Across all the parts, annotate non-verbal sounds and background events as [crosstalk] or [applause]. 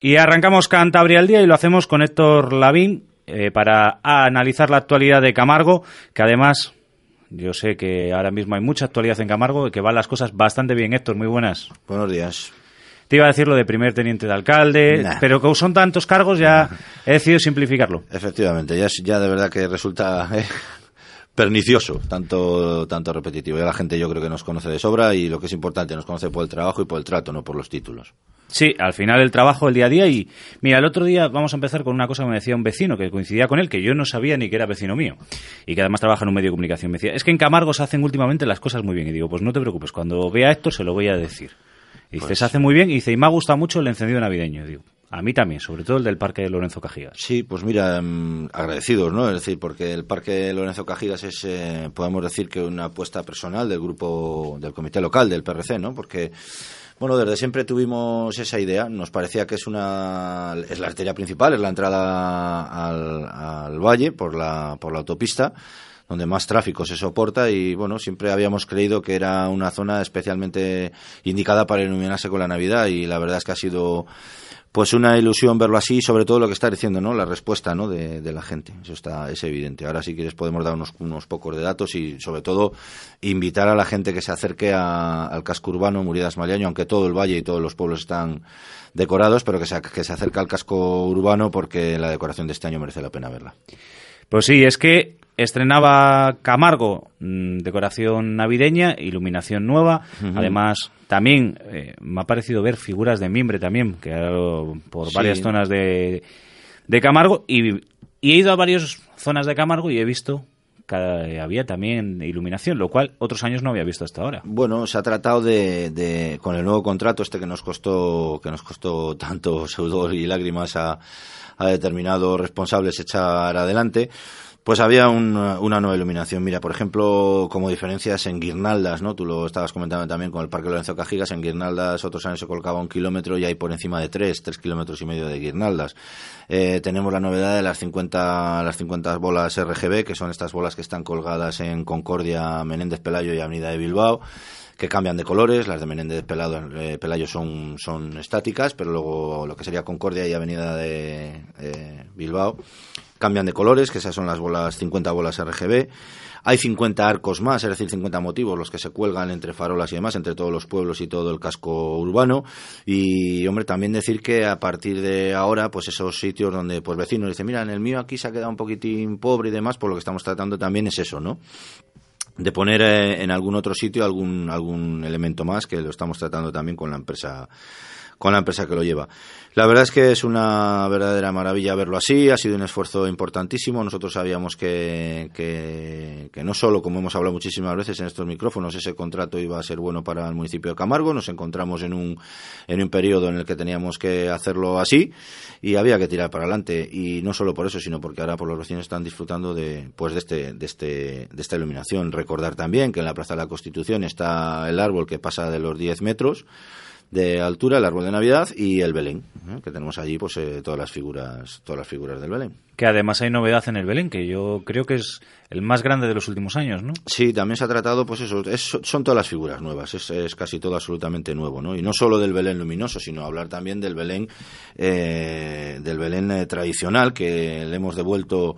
Y arrancamos Cantabria al día y lo hacemos con Héctor Lavín eh, para analizar la actualidad de Camargo, que además yo sé que ahora mismo hay mucha actualidad en Camargo y que van las cosas bastante bien. Héctor, muy buenas. Buenos días. Te iba a decir lo de primer teniente de alcalde, Nah. pero como son tantos cargos ya [laughs] he decidido simplificarlo. Efectivamente, ya de verdad que resulta eh, pernicioso, tanto, tanto repetitivo. Ya la gente yo creo que nos conoce de sobra y lo que es importante, nos conoce por el trabajo y por el trato, no por los títulos. Sí, al final el trabajo, el día a día y mira, el otro día vamos a empezar con una cosa que me decía un vecino que coincidía con él, que yo no sabía ni que era vecino mío y que además trabaja en un medio de comunicación. Me decía, es que en Camargo se hacen últimamente las cosas muy bien y digo, pues no te preocupes, cuando vea a Héctor se lo voy a decir. Y dice, Pues- se hace muy bien y dice, y me ha gustado mucho el encendido navideño. Y digo, a mí también, sobre todo el del parque de Lorenzo Cajigas. Sí, pues mira, mm, agradecidos, ¿no? Es decir, porque el Parque Lorenzo Cajigas es, eh, podemos decir que una apuesta personal del grupo, del comité local, del PRC, ¿no? Porque, bueno, desde siempre tuvimos esa idea, nos parecía que es una, es la arteria principal, es la entrada al, al valle por la, por la autopista, donde más tráfico se soporta y bueno, siempre habíamos creído que era una zona especialmente indicada para iluminarse con la Navidad y la verdad es que ha sido pues una ilusión verlo así sobre todo lo que está diciendo, ¿no? La respuesta, ¿no? De, la gente. Eso está, es evidente. Ahora si quieres podemos dar unos, unos pocos de datos y sobre todo invitar a la gente que se acerque al casco urbano Muridas Maliaño, aunque todo el valle y todos los pueblos están decorados, pero que se, que se acerque al casco urbano porque la decoración de este año merece la pena verla. Pues sí, es que estrenaba Camargo mm, decoración navideña, iluminación nueva. Además, también eh, me ha parecido ver figuras de mimbre también, que por Sí. varias zonas de, de Camargo. Y, y he ido a varias zonas de Camargo y he visto que había también iluminación, lo cual otros años no había visto hasta ahora. Bueno, se ha tratado de, de- con el nuevo contrato este que nos costó que nos costó tanto [laughs] sudor y lágrimas a, a determinados responsables echar adelante. Pues había un- una nueva iluminación. Mira, por ejemplo, como diferencias en guirnaldas, ¿no? Tú lo estabas comentando también con el Parque Lorenzo Cajigas. En guirnaldas otros años se colocaba un kilómetro y hay por encima de tres, tres kilómetros y medio de guirnaldas. Eh, tenemos la novedad de las 50, las 50 bolas RGB, que son estas bolas que están colgadas en Concordia, Menéndez Pelayo y Avenida de Bilbao que cambian de colores, las de Menéndez Pelado, eh, Pelayo son, son estáticas, pero luego lo que sería Concordia y Avenida de eh, Bilbao cambian de colores, que esas son las bolas 50 bolas RGB. Hay 50 arcos más, es decir, 50 motivos, los que se cuelgan entre farolas y demás, entre todos los pueblos y todo el casco urbano. Y, hombre, también decir que a partir de ahora, pues esos sitios donde pues vecinos dicen, mira, en el mío aquí se ha quedado un poquitín pobre y demás, por lo que estamos tratando también es eso, ¿no? de poner eh, en algún otro sitio algún algún elemento más que lo estamos tratando también con la empresa con la empresa que lo lleva. La verdad es que es una verdadera maravilla verlo así, ha sido un esfuerzo importantísimo. Nosotros sabíamos que, que, que no solo, como hemos hablado muchísimas veces en estos micrófonos, ese contrato iba a ser bueno para el municipio de Camargo. Nos encontramos en un, en un periodo en el que teníamos que hacerlo así y había que tirar para adelante. Y no solo por eso, sino porque ahora por los vecinos están disfrutando de, pues de, este, de, este, de esta iluminación. Recordar también que en la Plaza de la Constitución está el árbol que pasa de los 10 metros de altura, el árbol de Navidad y el Belén, ¿eh? que tenemos allí pues eh, todas las figuras, todas las figuras del Belén. Que además hay novedad en el Belén, que yo creo que es el más grande de los últimos años, ¿no? Sí, también se ha tratado, pues eso, es- son todas las figuras nuevas, es, es casi todo absolutamente nuevo, ¿no? Y no solo del Belén luminoso, sino hablar también del Belén, eh, del Belén eh, tradicional, que le hemos devuelto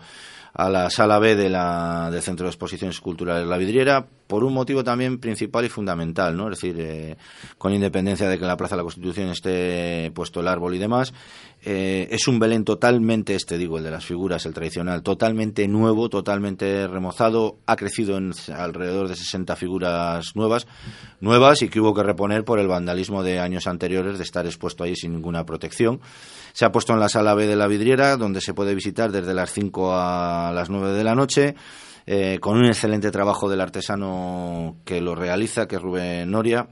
a la sala B de la, del Centro de Exposiciones Culturales La Vidriera, por un motivo también principal y fundamental, ¿no? Es decir, eh, con independencia de que en la Plaza de la Constitución esté puesto el árbol y demás, eh, es un Belén totalmente, este digo, el de las figuras, el tradicional, totalmente nuevo, totalmente remozado, ha crecido en alrededor de 60 figuras nuevas, nuevas y que hubo que reponer por el vandalismo de años anteriores de estar expuesto ahí sin ninguna protección. Se ha puesto en la sala B de la vidriera, donde se puede visitar desde las 5 a las 9 de la noche, eh, con un excelente trabajo del artesano que lo realiza, que es Rubén Noria,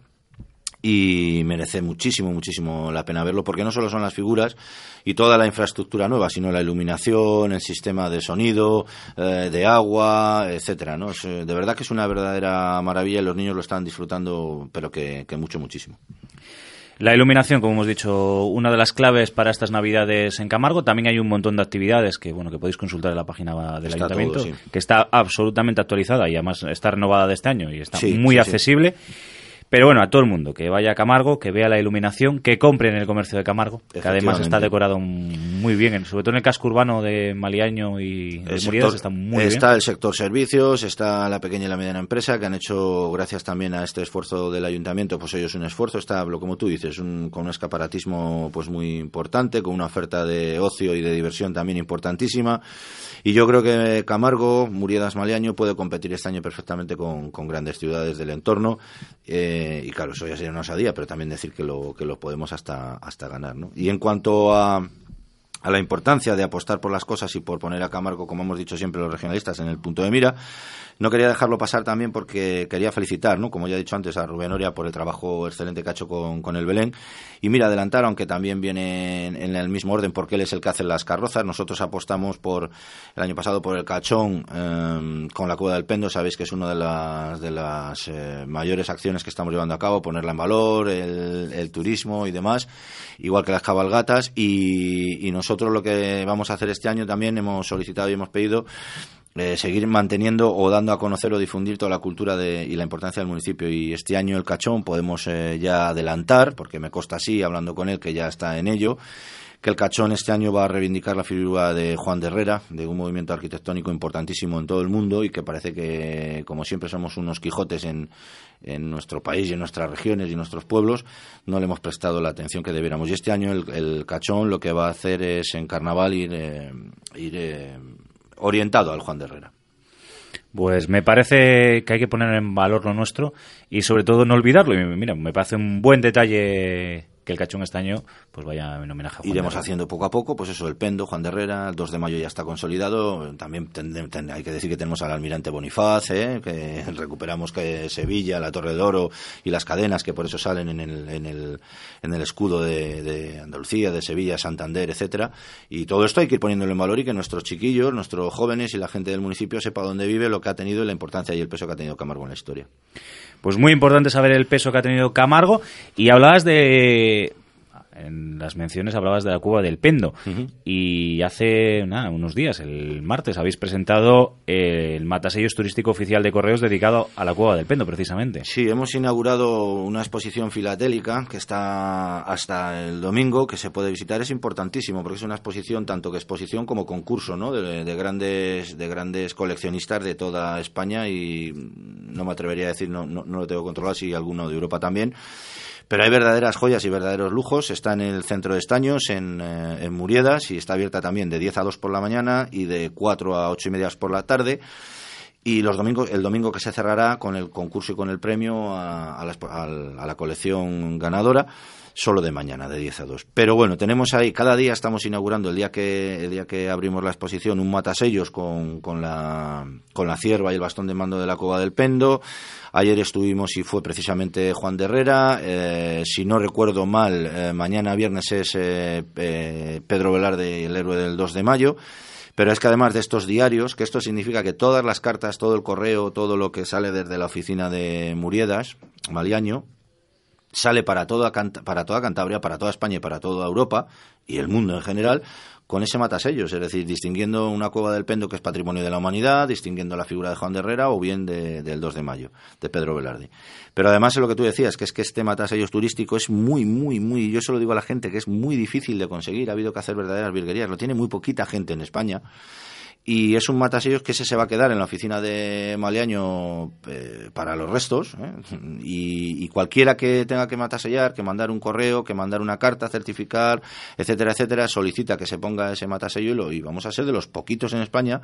y merece muchísimo, muchísimo la pena verlo, porque no solo son las figuras y toda la infraestructura nueva, sino la iluminación, el sistema de sonido, eh, de agua, etcétera, ¿no? Eh, de verdad que es una verdadera maravilla y los niños lo están disfrutando, pero que mucho, muchísimo. La iluminación, como hemos dicho, una de las claves para estas Navidades en Camargo. También hay un montón de actividades que bueno que podéis consultar en la página del Está ayuntamiento, todo, sí. que está absolutamente actualizada y además está renovada de este año y está Sí, muy sí, accesible. Pero bueno, a todo el mundo, que vaya a Camargo, que vea la iluminación, que compre en el comercio de Camargo, que además está decorado muy bien, sobre todo en el casco urbano de Maliaño y de está muy Está el sector servicios, está la pequeña y la mediana empresa, que han hecho, gracias también a este esfuerzo del ayuntamiento, pues ellos un esfuerzo, está, como tú dices, un, con un escaparatismo pues muy importante, con una oferta de ocio y de diversión también importantísima. Y yo creo que Camargo, Muriedas Maliaño, puede competir este año perfectamente con, grandes ciudades del entorno. Eh, y claro, eso ya sería una osadía, pero también decir que lo, que lo podemos hasta, hasta ganar. ¿no? Y en cuanto a, a la importancia de apostar por las cosas y por poner a Camargo, como hemos dicho siempre los regionalistas, en el punto de mira, no quería dejarlo pasar también porque quería felicitar, ¿no? como ya he dicho antes, a Rubén Oria por el trabajo excelente que ha hecho con, el Belén. Y mira, adelantar, aunque también viene en, el mismo orden, porque él es el que hace las carrozas. Nosotros apostamos por el año pasado por el cachón em, con la cueva del pendo. Sabéis que es una de las, de las eh, mayores acciones que estamos llevando a cabo, ponerla en valor, el, turismo y demás, igual que las cabalgatas. Y nosotros lo que vamos a hacer este año también hemos solicitado y hemos pedido eh, seguir manteniendo o dando a conocer o difundir toda la cultura de, y la importancia del municipio. Y este año el cachón podemos eh, ya adelantar, porque me consta así, hablando con él, que ya está en ello, que el cachón este año va a reivindicar la figura de Juan de Herrera, de un movimiento arquitectónico importantísimo en todo el mundo y que parece que, como siempre somos unos Quijotes en, en nuestro país y en nuestras regiones y en nuestros pueblos, no le hemos prestado la atención que debiéramos. Y este año el, cachón lo que va a hacer es en carnaval ir, eh, ir orientado al Juan de Herrera. Pues me parece que hay que poner en valor lo nuestro y sobre todo no olvidarlo. Y mira, me parece un buen detalle que el cachón este año pues vaya en homenaje a Juan Iremos haciendo poco a poco, pues eso, el Pendo, Juan de Herrera, el 2 de mayo ya está consolidado. También hay que decir que tenemos al almirante Bonifaz, ¿eh? que [laughs] recuperamos que Sevilla, la Torre del Oro y las cadenas que por eso salen en el, en el, en el escudo de, Andalucía, de Sevilla, Santander, etcétera. Y todo esto hay que ir poniéndolo en valor y que nuestros chiquillos, nuestros jóvenes y la gente del municipio sepa dónde vive, lo que ha tenido y la importancia y el peso que ha tenido Camargo en la historia. Pues muy importante saber el peso que ha tenido Camargo. Y hablabas de, en las menciones hablabas de la cueva del Pendo y hace unos días, el martes, habéis presentado el matasellos turístico oficial de correos dedicado a la cueva del Pendo, precisamente. Sí, hemos inaugurado una exposición filatélica que está hasta el domingo, que se puede visitar. Es importantísimo porque es una exposición, tanto que exposición como concurso, ¿no? de, grandes, de grandes coleccionistas de toda España y no me atrevería a decir, no, no, no lo tengo controlado, si alguno de Europa también pero hay verdaderas joyas y verdaderos lujos. Está en el centro de Estaños, en, eh, Muriedas, y está abierta también de 10 a 2 por la mañana y de 4 a 8 y media por la tarde. Y los domingos, el domingo que se cerrará con el concurso y con el premio a, la, colección ganadora solo de mañana, de 10 a 2. Pero bueno, tenemos ahí, cada día estamos inaugurando, el día que, el día que abrimos la exposición, un matasellos con, con, la, con la cierva y el bastón de mando de la Cova del Pendo. Ayer estuvimos y fue precisamente Juan de Herrera. Eh, si no recuerdo mal, eh, mañana viernes es eh, Pedro Velarde, el héroe del 2 de mayo. Pero es que además de estos diarios, que esto significa que todas las cartas, todo el correo, todo lo que sale desde la oficina de Muriedas, Maliaño, sale para toda, para toda Cantabria, para toda España y para toda Europa y el mundo en general con ese matasellos, es decir, distinguiendo una cueva del Pendo que es patrimonio de la humanidad, distinguiendo la figura de Juan de Herrera o bien del 2 de mayo, de Pedro Velarde. Pero además es lo que tú decías, que es que este matasellos turístico es muy, muy, muy, yo se lo digo a la gente, que es muy difícil de conseguir, ha habido que hacer verdaderas virguerías, lo tiene muy poquita gente en España y es un matasellos que ese se va a quedar en la oficina de Maleaño eh, para los restos ¿eh? y, cualquiera que tenga que matasellar, que mandar un correo, que mandar una carta, certificar, etcétera, etcétera, solicita que se ponga ese matasello y, vamos a ser de los poquitos en España,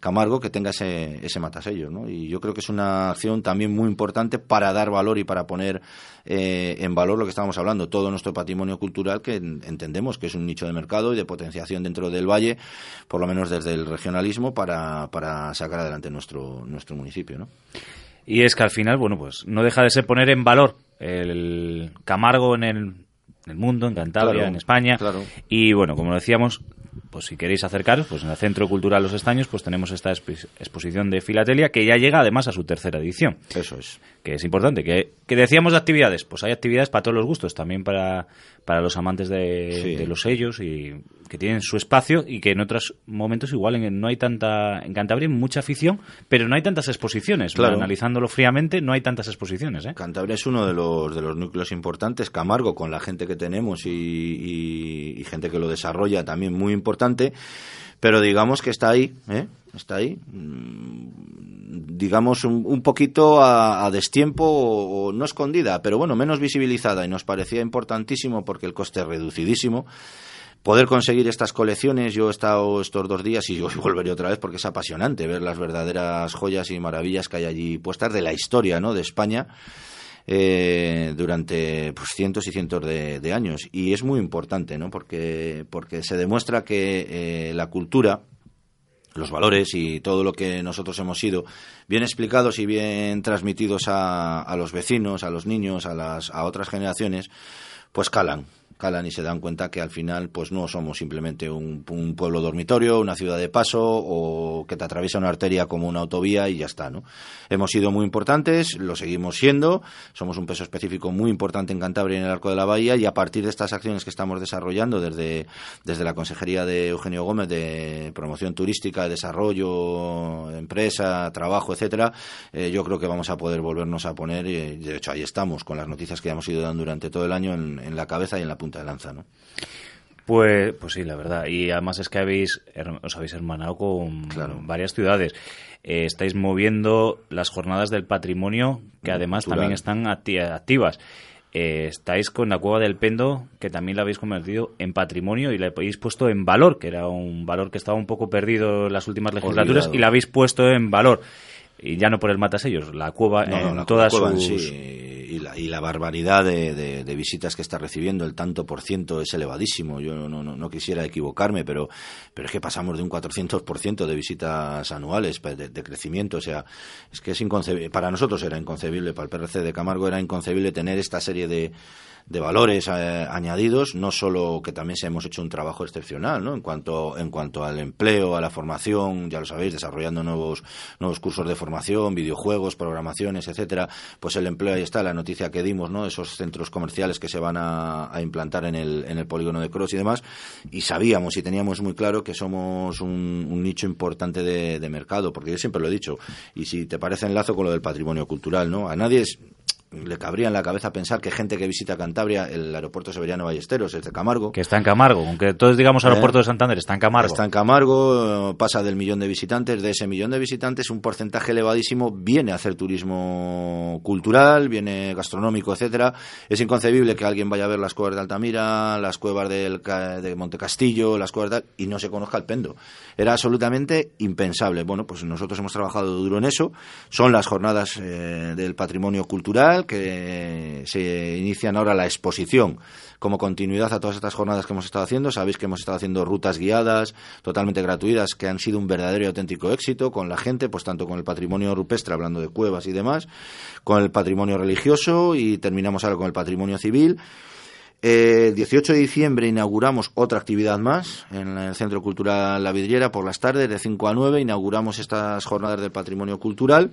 Camargo, que tenga ese, ese matasello. ¿no? Y yo creo que es una acción también muy importante para dar valor y para poner eh, en valor lo que estábamos hablando, todo nuestro patrimonio cultural que entendemos que es un nicho de mercado y de potenciación dentro del valle, por lo menos desde el para, para sacar adelante nuestro, nuestro municipio, ¿no? Y es que al final, bueno, pues no deja de ser poner en valor el Camargo en el, mundo, en Cantabria, en España. Y bueno, como decíamos, pues si queréis acercaros, pues en el Centro Cultural Los Estaños, pues tenemos esta exposición de filatelia que ya llega además a su tercera edición. Eso es. Que es importante. Que, decíamos de actividades, pues hay actividades para todos los gustos, también para, para los amantes de, los sellos y que tienen su espacio y que en otros momentos igual en, no hay tanta en Cantabria hay mucha afición pero no hay tantas exposiciones Claro. analizándolo fríamente no hay tantas exposiciones ¿eh? Cantabria es uno de los, de los núcleos importantes, Camargo, con la gente que tenemos y, y- y gente que lo desarrolla también muy importante, pero digamos que está ahí, ¿eh? está ahí, mm, digamos un, un poquito a, destiempo o, o no escondida, pero bueno, menos visibilizada y nos parecía importantísimo porque el coste es reducidísimo. Poder conseguir estas colecciones, yo he estado estos dos días y yo [laughs] volveré otra vez porque es apasionante ver las verdaderas joyas y maravillas que hay allí puestas de la historia ¿no? de España eh, durante pues, cientos y cientos de, años. Y es muy importante, ¿no? Porque, porque se demuestra que eh, la cultura, los valores y todo lo que nosotros hemos sido bien explicados y bien transmitidos a, a los vecinos, a los niños, a, las, a otras generaciones, pues calan calan y se dan cuenta que al final pues no somos simplemente un, pueblo dormitorio, una ciudad de paso o que te atraviesa una arteria como una autovía y ya está, ¿no? Hemos sido muy importantes, lo seguimos siendo, somos un peso específico muy importante en Cantabria y en el Arco de la Bahía y a partir de estas acciones que estamos desarrollando desde, desde la Consejería de Eugenio Gómez de Promoción Turística, Desarrollo, Empresa, Trabajo, etcétera, eh, yo creo que vamos a poder volvernos a poner, y de hecho ahí estamos con las noticias que hemos ido dando durante todo el año en, en la cabeza y en la punta de lanza, ¿no? Pues, pues sí, la verdad. Y además es que habéis, os habéis hermanado con Claro. varias ciudades. Eh, estáis moviendo las jornadas del patrimonio, que además Cultural. también están acti- activas. Eh, estáis con la Cueva del Pendo, que también la habéis convertido en patrimonio y la habéis puesto en valor, que era un valor que estaba un poco perdido en las últimas legislaturas, Olvidado. y la habéis puesto en valor. Y ya no por el matasellos, la cueva No, no, en la todas cueva en sus... sí, y, la, y la barbaridad de, de- visitas que está recibiendo, el tanto por ciento es elevadísimo. Yo no, quisiera equivocarme, pero, pero es que pasamos de un 400% de visitas anuales de, de crecimiento. O sea, es que es inconcebible. Para nosotros era inconcebible, para el PRC de Camargo era inconcebible tener esta serie de de valores eh, añadidos, no solo que también se hemos hecho un trabajo excepcional, ¿no? En cuanto en cuanto al empleo, a la formación, ya lo sabéis, desarrollando nuevos nuevos cursos de formación, videojuegos, programaciones, etcétera. Pues el empleo ahí está, la noticia que dimos, ¿no? Esos centros comerciales que se van a, a implantar en el en el polígono de Cross y demás. Y sabíamos y teníamos muy claro que somos un, nicho importante de, de mercado, porque yo siempre lo he dicho. Y si te parece enlazo con lo del patrimonio cultural, ¿no? A nadie es le cabría en la cabeza pensar que gente que visita Cantabria, el aeropuerto Severiano Ballesteros, es de Camargo, Que está en Camargo, aunque todos digamos aeropuerto Eh, de Santander, está en Camargo. Está en Camargo, eh, pasa del millón de visitantes. De ese millón de visitantes, un porcentaje elevadísimo viene a hacer turismo cultural, viene gastronómico, etcétera. Es inconcebible que alguien vaya a ver las cuevas de Altamira, las cuevas del, de Montecastillo, las cuevas de, y no se conozca el pendo. Era absolutamente impensable. Bueno, pues nosotros hemos trabajado duro en eso. Son las jornadas eh, del patrimonio cultural que se inician ahora la exposición como continuidad a todas estas jornadas que hemos estado haciendo. Sabéis que hemos estado haciendo rutas guiadas, totalmente gratuitas, que han sido un verdadero y auténtico éxito con la gente, pues tanto con el patrimonio rupestre, hablando de cuevas y demás, con el patrimonio religioso y terminamos ahora con el patrimonio civil. Eh, El 18 de diciembre inauguramos otra actividad más en el Centro Cultural La Vidriera por las tardes, de 5 a 9. Inauguramos estas jornadas del patrimonio cultural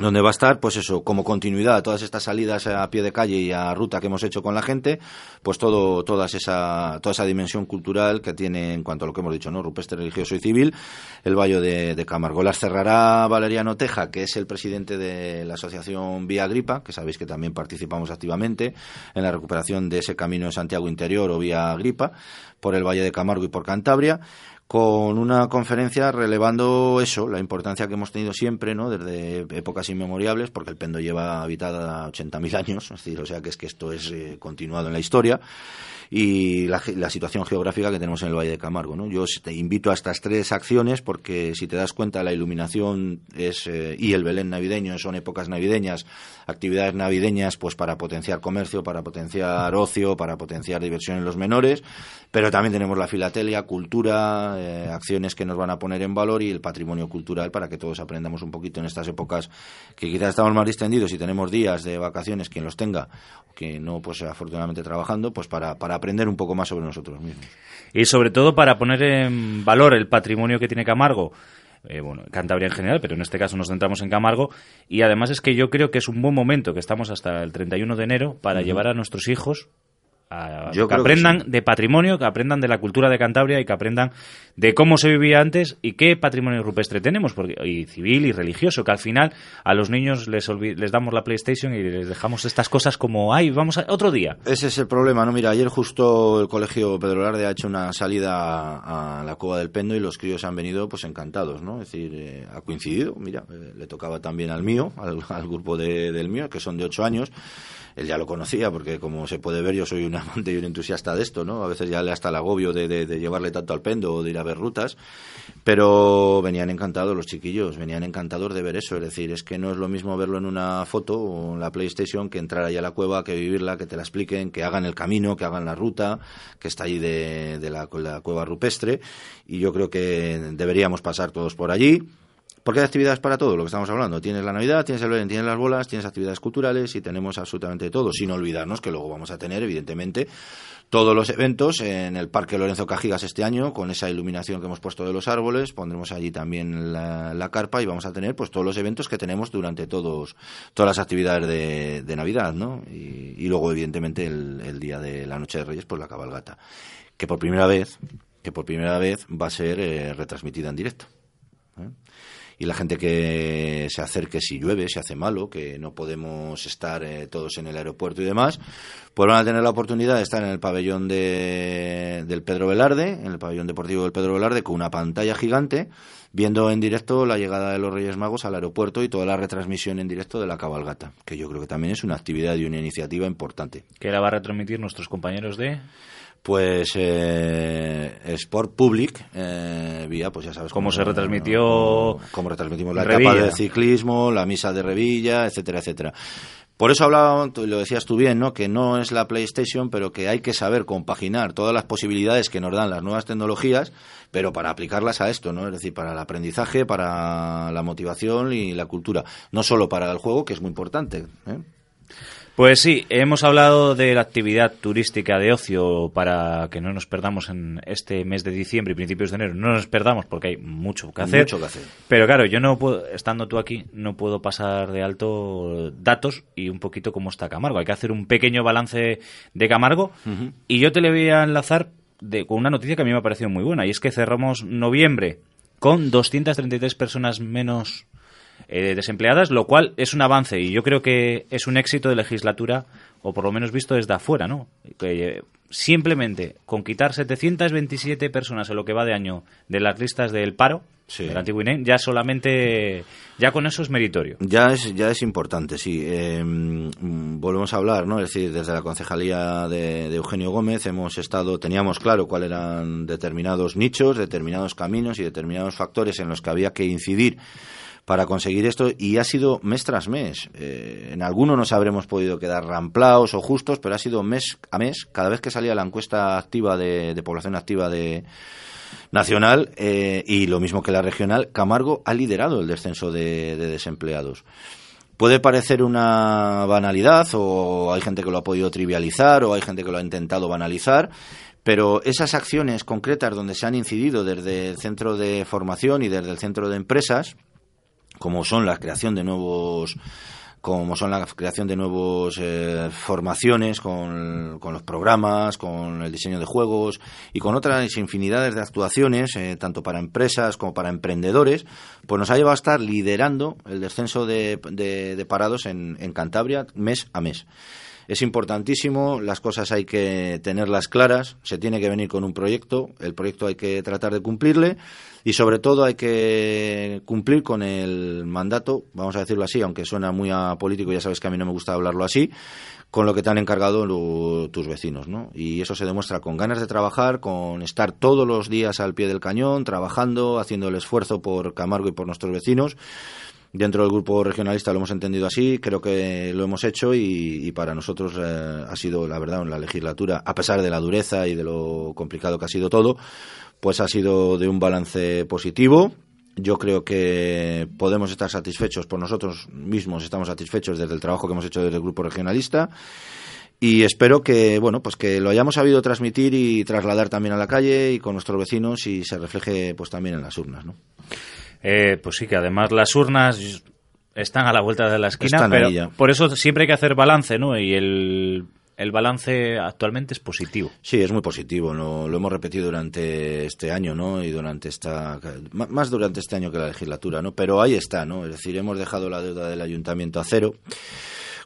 donde va a estar, pues eso, como continuidad a todas estas salidas a pie de calle y a ruta que hemos hecho con la gente, pues todo, todas esa, toda esa dimensión cultural que tiene en cuanto a lo que hemos dicho, ¿no? Rupestre, religioso y civil, el Valle de, de Camargo. Las cerrará Valeriano Teja, que es el presidente de la asociación Vía Gripa, que sabéis que también participamos activamente en la recuperación de ese camino de Santiago Interior o Vía Gripa, por el Valle de Camargo y por Cantabria con una conferencia relevando eso, la importancia que hemos tenido siempre, ¿no? Desde épocas inmemorables, porque el Pendo lleva habitada 80.000 años, es decir, o sea que es que esto es eh, continuado en la historia y la situación geográfica que tenemos en el Valle de Camargo, ¿no? Yo te invito a estas tres acciones porque si te das cuenta la iluminación es eh, y el Belén navideño son épocas navideñas, actividades navideñas pues para potenciar comercio, para potenciar ocio, para potenciar diversión en los menores, pero también tenemos la filatelia, cultura, eh, acciones que nos van a poner en valor y el patrimonio cultural para que todos aprendamos un poquito en estas épocas que quizás estamos más distendidos y tenemos días de vacaciones, quien los tenga, que no pues afortunadamente trabajando, pues para, para aprender un poco más sobre nosotros mismos. Y sobre todo para poner en valor el patrimonio que tiene Camargo. eh, bueno, Cantabria en general, pero en este caso nos centramos en Camargo. Y además es que yo creo que es un buen momento, que estamos hasta el 31 de enero, para llevar a nuestros hijos que aprendan de patrimonio, que aprendan de la cultura de Cantabria y que aprendan de cómo se vivía antes y qué patrimonio rupestre tenemos, porque, y civil y religioso, que al final a los niños les, les damos la PlayStation y les dejamos estas cosas como, ay, vamos a otro día. Ese es el problema, ¿no? Mira, ayer justo el colegio Pedro Larde ha hecho una salida a la Cueva del Pendo y los críos han venido pues encantados, ¿no? Es decir, eh, ha coincidido, mira, eh, le tocaba también al mío, al, grupo del mío, que son de ocho años él ya lo conocía, porque como se puede ver, yo soy un [laughs] amante y un entusiasta de esto, ¿no? A veces ya le hasta el agobio de, de, llevarle tanto al pendo o de ir a ver rutas, pero venían encantados los chiquillos, venían encantados de ver eso, es decir, es que no es lo mismo verlo en una foto o en la PlayStation que entrar ahí a la cueva, que vivirla, que te la expliquen, que hagan el camino, que hagan la ruta, que está ahí de, de la, la cueva rupestre, y yo creo que deberíamos pasar todos por allí porque hay actividades para todo, lo que estamos hablando. Tienes la Navidad, tienes el Belén, tienes las bolas, tienes actividades culturales y tenemos absolutamente todo, sin olvidarnos que luego vamos a tener, evidentemente, todos los eventos en el Parque Lorenzo Cajigas este año, con esa iluminación que hemos puesto de los árboles, pondremos allí también la, carpa y vamos a tener pues todos los eventos que tenemos durante todos todas las actividades de, Navidad, ¿no? Y, luego, evidentemente, el, día de la Noche de Reyes, pues la cabalgata, que por primera vez, que por primera vez va a ser eh, retransmitida en directo. ¿eh? Y la gente que se acerque si llueve, si hace malo, que no podemos estar eh, todos en el aeropuerto y demás, pues van a tener la oportunidad de estar en el pabellón de, del Pedro Velarde, en el pabellón deportivo del Pedro Velarde, con una pantalla gigante, viendo en directo la llegada de los Reyes Magos al aeropuerto y toda la retransmisión en directo de la cabalgata, que yo creo que también es una actividad y una iniciativa importante. ¿Qué la va a retransmitir nuestros compañeros de...? pues eh, Sport Public eh, vía pues ya sabes cómo, se retransmitió cómo, retransmitimos la etapa de ciclismo la misa de Revilla etcétera etcétera por eso hablaba, lo decías tú bien, ¿no? que no es la PlayStation, pero que hay que saber compaginar todas las posibilidades que nos dan las nuevas tecnologías, pero para aplicarlas a esto, ¿no? Es decir, para el aprendizaje, para la motivación y la cultura. No solo para el juego, que es muy importante. ¿eh? Pues sí, hemos hablado de la actividad turística de ocio para que no nos perdamos en este mes de diciembre y principios de enero. No nos perdamos porque hay mucho que hacer. Mucho que hacer. Pero claro, yo no puedo, estando tú aquí, no puedo pasar de alto datos y un poquito cómo está Camargo. Hay que hacer un pequeño balance de Camargo y yo te le voy a enlazar de, con una noticia que a mí me ha parecido muy buena y es que cerramos noviembre con 233 personas menos eh, desempleadas, lo cual es un avance y yo creo que es un éxito de legislatura, o por lo menos visto desde afuera, ¿no? Que eh, simplemente con quitar 727 personas en lo que va de año de las listas del paro, del antiguo INE, ya solamente, ya con eso es meritorio. Ya es, ya es importante, sí. Em, volvemos a hablar, ¿no? Es decir, desde la concejalía de, de, Eugenio Gómez hemos estado, teníamos claro cuáles eran determinados nichos, determinados caminos y determinados factores en los que había que incidir para conseguir esto y ha sido mes tras mes. Eh, en algunos nos habremos podido quedar ramplaos o justos, pero ha sido mes a mes, cada vez que salía la encuesta activa de, población activa de nacional eh, y lo mismo que la regional, Camargo ha liderado el descenso de, desempleados. Puede parecer una banalidad o hay gente que lo ha podido trivializar o hay gente que lo ha intentado banalizar, pero esas acciones concretas donde se han incidido desde el centro de formación y desde el centro de empresas, como son la creación de nuevos como son la creación de nuevas eh, formaciones con, con, los programas, con el diseño de juegos y con otras infinidades de actuaciones, eh, tanto para empresas como para emprendedores, pues nos ha llevado a estar liderando el descenso de, de, parados en, en Cantabria mes a mes es importantísimo, las cosas hay que tenerlas claras, se tiene que venir con un proyecto, el proyecto hay que tratar de cumplirle y sobre todo hay que cumplir con el mandato, vamos a decirlo así, aunque suena muy a político, ya sabes que a mí no me gusta hablarlo así, con lo que te han encargado tus vecinos, ¿no? Y eso se demuestra con ganas de trabajar, con estar todos los días al pie del cañón, trabajando, haciendo el esfuerzo por Camargo y por nuestros vecinos Dentro del grupo regionalista lo hemos entendido así, creo que lo hemos hecho y, para nosotros eh, ha sido, la verdad, en la legislatura, a pesar de la dureza y de lo complicado que ha sido todo, pues ha sido de un balance positivo. Yo creo que podemos estar satisfechos por nosotros mismos, estamos satisfechos desde el trabajo que hemos hecho desde el grupo regionalista y espero que bueno pues que lo hayamos sabido transmitir y trasladar también a la calle y con nuestros vecinos y se refleje pues también en las urnas ¿no? Eh, pues sí, que además las urnas están a la vuelta de la esquina, pero por eso siempre hay que hacer balance, ¿no? Y el, el balance actualmente es positivo. Sí, es muy positivo. Lo, lo hemos repetido durante este año, ¿no? Y durante esta. Más durante este año que la legislatura, ¿no? Pero ahí está, ¿no? Es decir, hemos dejado la deuda del ayuntamiento a cero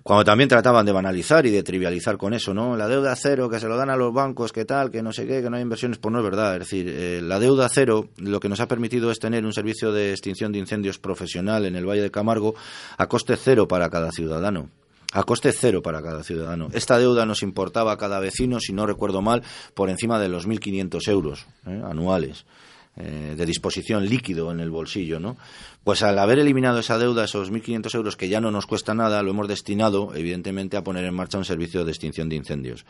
cuando también trataban de banalizar y de trivializar con eso, ¿no? La deuda cero, que se lo dan a los bancos, que tal, que no sé qué, que no hay inversiones, pues no es verdad. Es decir, eh, la deuda cero lo que nos ha permitido es tener un servicio de extinción de incendios profesional en el Valle de Camargo a coste cero para cada ciudadano a coste cero para cada ciudadano. Esta deuda nos importaba a cada vecino, si no recuerdo mal, por encima de los 1.500 euros ¿eh? anuales. Eh, de disposición líquido en el bolsillo, ¿no? Pues al haber eliminado esa deuda, esos 1.500 euros que ya no nos cuesta nada, lo hemos destinado, evidentemente, a poner en marcha un servicio de extinción de incendios.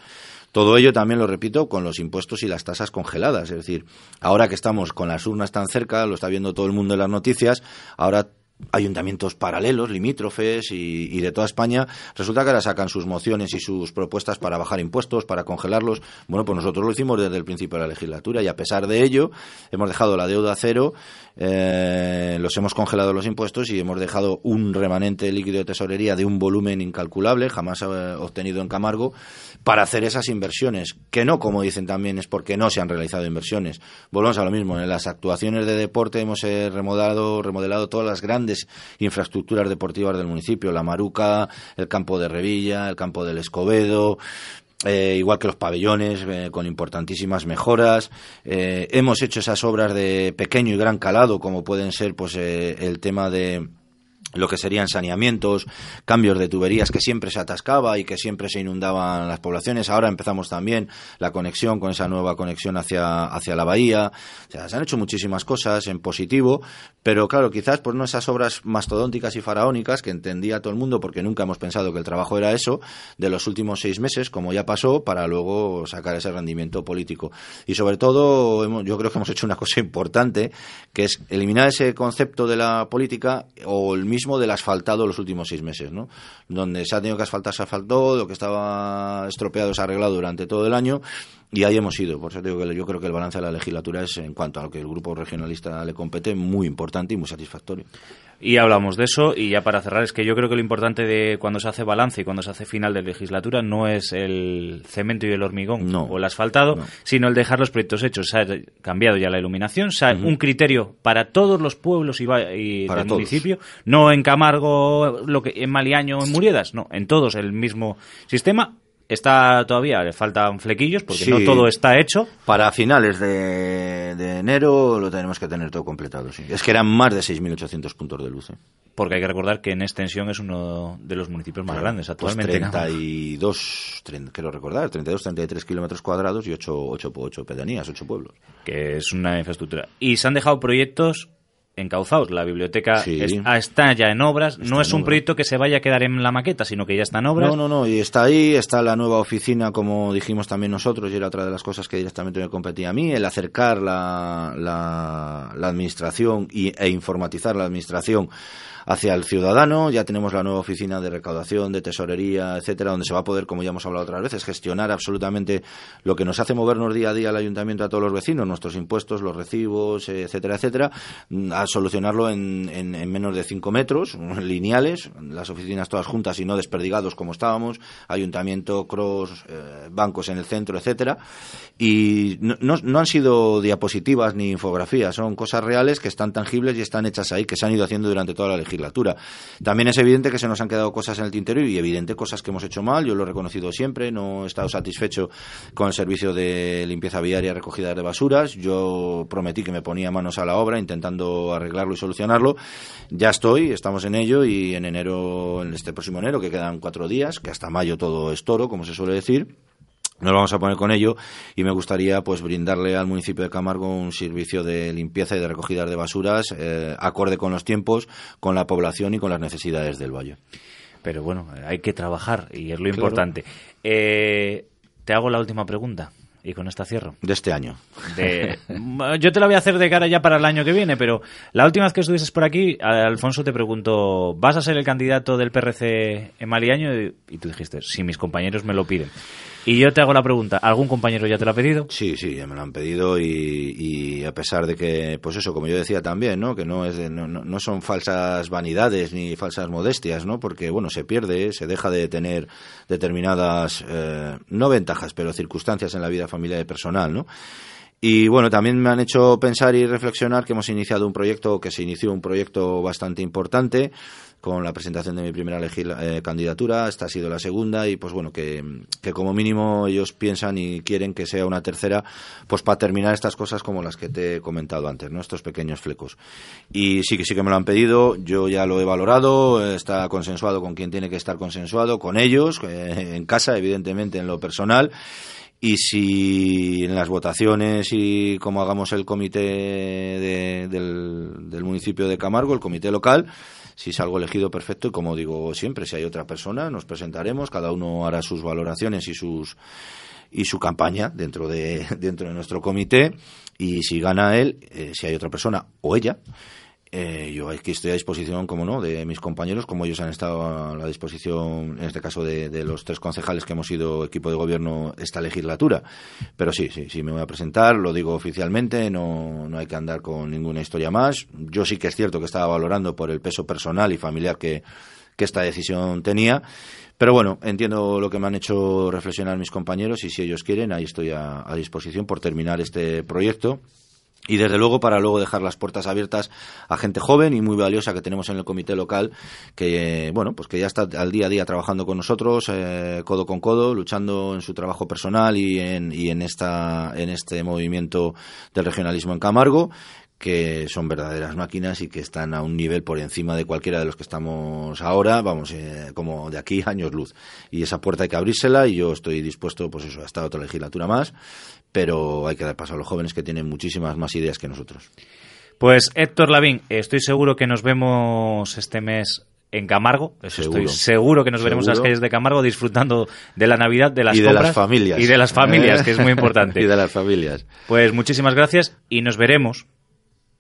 Todo ello también lo repito con los impuestos y las tasas congeladas. Es decir, ahora que estamos con las urnas tan cerca, lo está viendo todo el mundo en las noticias, ahora ayuntamientos paralelos, limítrofes y, de toda España, resulta que ahora sacan sus mociones y sus propuestas para bajar impuestos, para congelarlos. Bueno, pues nosotros lo hicimos desde el principio de la legislatura y a pesar de ello hemos dejado la deuda a cero, eh, los hemos congelado los impuestos y hemos dejado un remanente líquido de tesorería de un volumen incalculable, jamás eh, obtenido en Camargo, para hacer esas inversiones, que no, como dicen también, es porque no se han realizado inversiones. Volvemos a lo mismo, en las actuaciones de deporte hemos eh, remodelado, remodelado todas las grandes infraestructuras deportivas del municipio, la Maruca, el campo de Revilla, el campo del Escobedo, eh, igual que los pabellones, eh, con importantísimas mejoras. hemos hecho esas obras de pequeño y gran calado, como pueden ser pues el tema de lo que serían saneamientos, cambios de tuberías que siempre se atascaba y que siempre se inundaban las poblaciones. Ahora empezamos también la conexión con esa nueva conexión hacia, hacia la bahía. O sea, se han hecho muchísimas cosas en positivo, pero claro, quizás pues no esas obras mastodónticas y faraónicas que entendía todo el mundo porque nunca hemos pensado que el trabajo era eso, de los últimos seis meses, como ya pasó, para luego sacar ese rendimiento político. Y sobre todo, yo creo que hemos hecho una cosa importante, que es eliminar ese concepto de la política o el mismo del asfaltado los últimos seis meses, ¿no? Donde se ha tenido que asfaltar, se asfaltó, lo que estaba estropeado se ha arreglado durante todo el año y ahí hemos ido. Por eso digo que yo creo que el balance de la legislatura es, en cuanto a lo que el grupo regionalista le compete, muy importante y muy satisfactorio. Y hablamos de eso, y ya para cerrar, es que yo creo que lo importante de cuando se hace balance y cuando se hace final de legislatura no es el cemento y el hormigón o el asfaltado, sino el dejar los proyectos hechos. Se ha cambiado ya la iluminación, se ha un criterio para todos los pueblos y, y del municipio, no en Camargo, lo que en Maliaño, en Muriedas, no, en todos el mismo sistema Está todavía, le faltan flequillos porque no todo está hecho. Para finales de, enero lo tenemos que tener todo completado. Sí. Es que eran más de 6.800 puntos de luz. ¿eh? Porque hay que recordar que en extensión es uno de los municipios más grandes pues actualmente. Pues 32, quiero recordar, 32, 33 kilómetros cuadrados y 8, 8, 8 pedanías, 8 pueblos. Que es una infraestructura. Y se han dejado proyectos encauzados. La biblioteca ah, está ya en obras. no es un proyecto que se vaya a quedar en la maqueta, sino que ya está en obras. No, no, no. Y está ahí, está la nueva oficina, como dijimos también nosotros, y era otra de las cosas que directamente me competía a mí, el acercar la, la, la administración y, e informatizar la administración hacia el ciudadano. Ya tenemos la nueva oficina de recaudación, de tesorería, etcétera, donde se va a poder, como ya hemos hablado otras veces, gestionar absolutamente lo que nos hace movernos día a día al ayuntamiento a todos los vecinos, nuestros impuestos, los recibos, etcétera, etcétera, a solucionarlo en, en, menos de cinco metros, [laughs] lineales, las oficinas todas juntas y no desperdigados como estábamos, ayuntamiento, cross, eh, bancos en el centro, etcétera. Y no, no, no han sido diapositivas ni infografías, son cosas reales que están tangibles y están hechas ahí, que se han ido haciendo durante toda la legislatura. También es evidente que se nos han quedado cosas en el tintero y evidente cosas que hemos hecho mal. Yo lo he reconocido siempre. No he estado satisfecho con el servicio de limpieza viaria y recogida de basuras. Yo prometí que me ponía manos a la obra intentando arreglarlo y solucionarlo. Ya estoy, estamos en ello y en enero, en este próximo enero, que quedan cuatro días, que hasta mayo todo es toro, como se suele decir nos vamos a poner con ello y me gustaría pues brindarle al municipio de Camargo un servicio de limpieza y de recogida de basuras eh, acorde con los tiempos, con la población y con las necesidades del valle. Pero bueno, hay que trabajar y es lo importante. Eh, te hago la última pregunta y con esta cierro. De este año. [laughs] yo te la voy a hacer de cara ya para el año que viene, pero la última vez que estuvieses por aquí, Alfonso te preguntó, ¿vas a ser el candidato del PRC en Maliaño? Y tú dijiste, si mis compañeros me lo piden. Y yo te hago la pregunta, ¿algún compañero ya te lo ha pedido? Sí, sí, ya me lo han pedido y, a pesar de que, pues eso, como yo decía también, ¿no? Que no, es no, no, son falsas vanidades ni falsas modestias, ¿no? Porque, bueno, se pierde, se deja de tener determinadas, eh, no ventajas, pero circunstancias en la vida familiar y personal, ¿no? Y bueno, también me han hecho pensar y reflexionar que hemos iniciado un proyecto, que se inició un proyecto bastante importante con la presentación de mi primera eh, candidatura. Esta ha sido la segunda y pues bueno, que, como mínimo ellos piensan y quieren que sea una tercera, pues para terminar estas cosas como las que te he comentado antes, ¿no? Estos pequeños flecos. Y sí que sí que me lo han pedido, yo ya lo he valorado, está consensuado con quien tiene que estar consensuado, con ellos, eh, en casa, evidentemente, en lo personal y si en las votaciones y como hagamos el comité del, del, municipio de Camargo, el comité local, si salgo elegido perfecto. Y como digo siempre, si hay otra persona nos presentaremos, cada uno hará sus valoraciones y sus y su campaña dentro de [laughs] dentro de nuestro comité. Y si gana él, eh, si hay otra persona o ella, eh, yo aquí estoy a disposición, como no, de mis compañeros, como ellos han estado a la disposición, en este caso, de, los tres concejales que hemos sido equipo de gobierno esta legislatura. Pero sí, sí, sí, me voy a presentar, lo digo oficialmente, no, no hay que andar con ninguna historia más. Yo sí que es cierto que estaba valorando por el peso personal y familiar que, que esta decisión tenía. Pero bueno, entiendo lo que me han hecho reflexionar mis compañeros y si ellos quieren, ahí estoy a disposición por terminar este proyecto y desde luego para luego dejar las puertas abiertas a gente joven y muy valiosa que tenemos en el comité local que bueno pues que ya está al día a día trabajando con nosotros eh, codo con codo luchando en su trabajo personal y en, y en esta en este movimiento del regionalismo en Camargo que son verdaderas máquinas y que están a un nivel por encima de cualquiera de los que estamos ahora, vamos, eh, como de aquí años luz. Y esa puerta hay que abrírsela y yo estoy dispuesto, pues eso, a esta otra legislatura más, pero hay que dar paso a los jóvenes que tienen muchísimas más ideas que nosotros. Pues Héctor Lavín, estoy seguro que nos vemos este mes en Camargo. estoy seguro que nos veremos en las calles de Camargo disfrutando de la Navidad, de las y de las familias. Y de las familias, que es muy [laughs] importante. y de las familias. Pues muchísimas gracias y nos veremos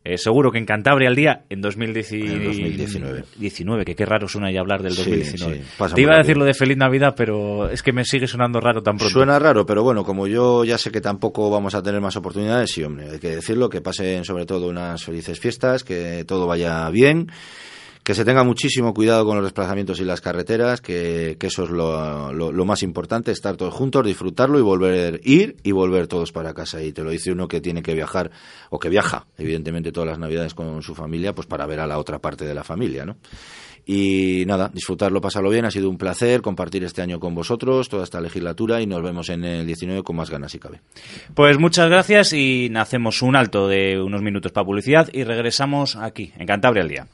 eh, seguro que en Cantabria al día en, 2019. 19, que qué raro suena ya hablar del 2019. Te iba a decir lo de Feliz Navidad, pero es que me sigue sonando raro tan pronto. Suena raro, pero bueno, como yo ya sé que tampoco vamos a tener más oportunidades, sí, hombre, hay que decirlo, que pasen sobre todo unas felices fiestas, que todo vaya bien que se tenga muchísimo cuidado con los desplazamientos y las carreteras, que, eso es lo, más importante, estar todos juntos, disfrutarlo y volver, ir y volver todos para casa. Y te lo dice uno que tiene que viajar, o que viaja, evidentemente, todas las navidades con su familia, pues para ver a la otra parte de la familia, ¿no? Y nada, disfrutarlo, pasarlo bien, ha sido un placer compartir este año con vosotros, toda esta legislatura, y nos vemos en el 19 con más ganas si cabe. Pues muchas gracias y hacemos un alto de unos minutos para publicidad y regresamos aquí, en Cantabria al día.